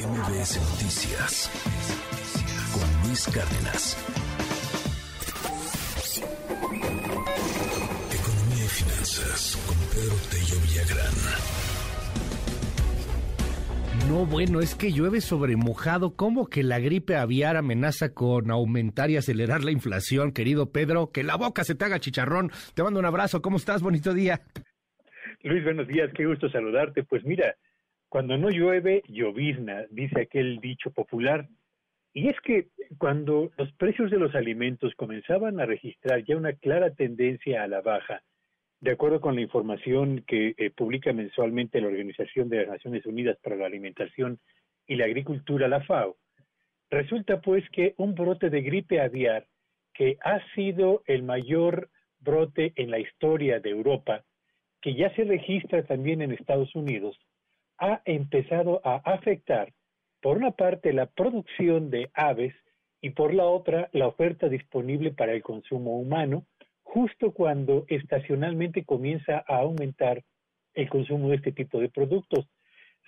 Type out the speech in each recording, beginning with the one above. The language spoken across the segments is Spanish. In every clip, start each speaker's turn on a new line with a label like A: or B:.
A: MBS Noticias con Luis Cárdenas. Economía y finanzas con Pedro Tello Villagrán.
B: No, bueno, es que llueve sobre mojado. ¿Cómo que la gripe aviar amenaza con aumentar y acelerar la inflación, querido Pedro? Que la boca se te haga chicharrón. Te mando un abrazo. ¿Cómo estás? Bonito día.
C: Luis, buenos días. Qué gusto saludarte. Pues mira, cuando no llueve, llovizna, dice aquel dicho popular. Y es que cuando los precios de los alimentos comenzaban a registrar ya una clara tendencia a la baja, de acuerdo con la información que eh, publica mensualmente la Organización de las Naciones Unidas para la Alimentación y la Agricultura, la FAO, resulta pues que un brote de gripe aviar, que ha sido el mayor brote en la historia de Europa, que ya se registra también en Estados Unidos, ha empezado a afectar, por una parte, la producción de aves y por la otra, la oferta disponible para el consumo humano, justo cuando estacionalmente comienza a aumentar el consumo de este tipo de productos,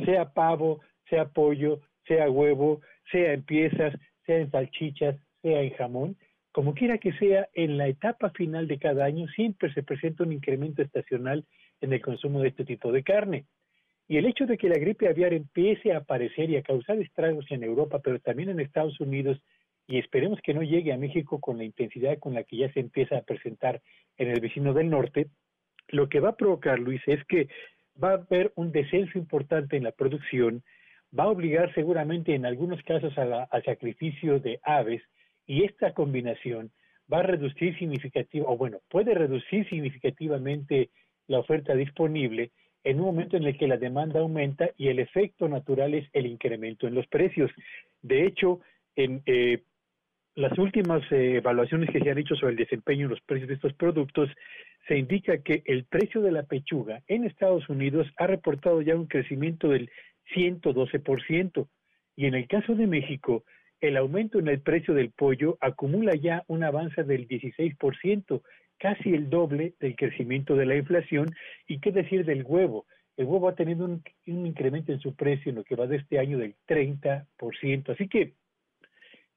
C: sea pavo, sea pollo, sea huevo, sea en piezas, sea en salchichas, sea en jamón, como quiera que sea, en la etapa final de cada año siempre se presenta un incremento estacional en el consumo de este tipo de carne. Y el hecho de que la gripe aviar empiece a aparecer y a causar estragos en Europa, pero también en Estados Unidos, y esperemos que no llegue a México con la intensidad con la que ya se empieza a presentar en el vecino del norte, lo que va a provocar, Luis, es que va a haber un descenso importante en la producción, va a obligar seguramente en algunos casos al sacrificio de aves, y esta combinación va a reducir significativamente, o bueno, puede reducir significativamente la oferta disponible en un momento en el que la demanda aumenta y el efecto natural es el incremento en los precios. De hecho, en eh, las últimas eh, evaluaciones que se han hecho sobre el desempeño en los precios de estos productos, se indica que el precio de la pechuga en Estados Unidos ha reportado ya un crecimiento del 112%, y en el caso de México, el aumento en el precio del pollo acumula ya un avance del 16%, casi el doble del crecimiento de la inflación. ¿Y qué decir del huevo? El huevo ha tenido un, incremento en su precio en lo que va de este año del 30%. Así que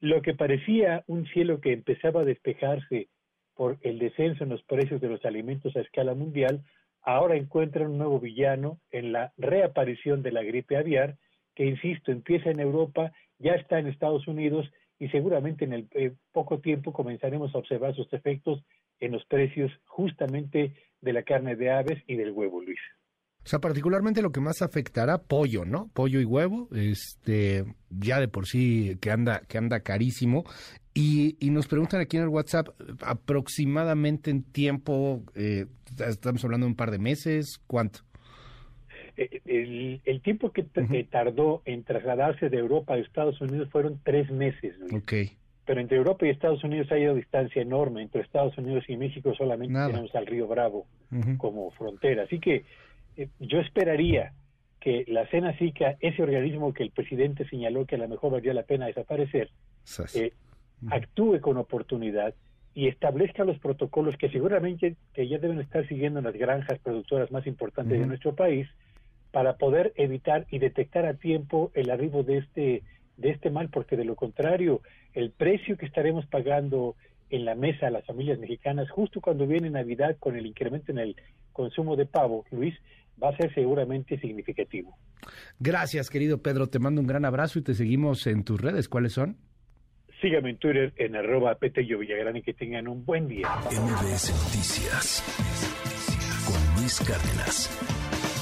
C: lo que parecía un cielo que empezaba a despejarse por el descenso en los precios de los alimentos a escala mundial, ahora encuentra un nuevo villano en la reaparición de la gripe aviar, que, insisto, empieza en Europa, ya está en Estados Unidos y seguramente en el eh, poco tiempo comenzaremos a observar sus efectos en los precios justamente de la carne de aves y del huevo, Luis.
B: O sea, particularmente lo que más afectará pollo, ¿no? Pollo y huevo, este, ya de por sí que anda, que anda carísimo. Y, y nos preguntan aquí en el WhatsApp, aproximadamente en tiempo, eh, estamos hablando de un par de meses, ¿cuánto?
C: Eh, el, el tiempo que, tardó en trasladarse de Europa a Estados Unidos fueron tres meses. Luis.
B: Ok
C: pero entre Europa y Estados Unidos hay una distancia enorme. Entre Estados Unidos y México solamente tenemos al río Bravo como frontera. Así que eh, yo esperaría que la Cena SICA, ese organismo que el presidente señaló que a lo mejor valía la pena desaparecer, eh, actúe con oportunidad y establezca los protocolos que seguramente que ya deben estar siguiendo las granjas productoras más importantes de nuestro país para poder evitar y detectar a tiempo el arribo de este de este mal, porque de lo contrario, el precio que estaremos pagando en la mesa a las familias mexicanas, justo cuando viene Navidad con el incremento en el consumo de pavo, Luis, va a ser seguramente significativo.
B: Gracias, querido Pedro. Te mando un gran abrazo y te seguimos en tus redes. ¿Cuáles son?
C: Sígame en Twitter en arroba Petello Villagrán y que tengan un buen día.
A: MBS Noticias con Luis Cárdenas.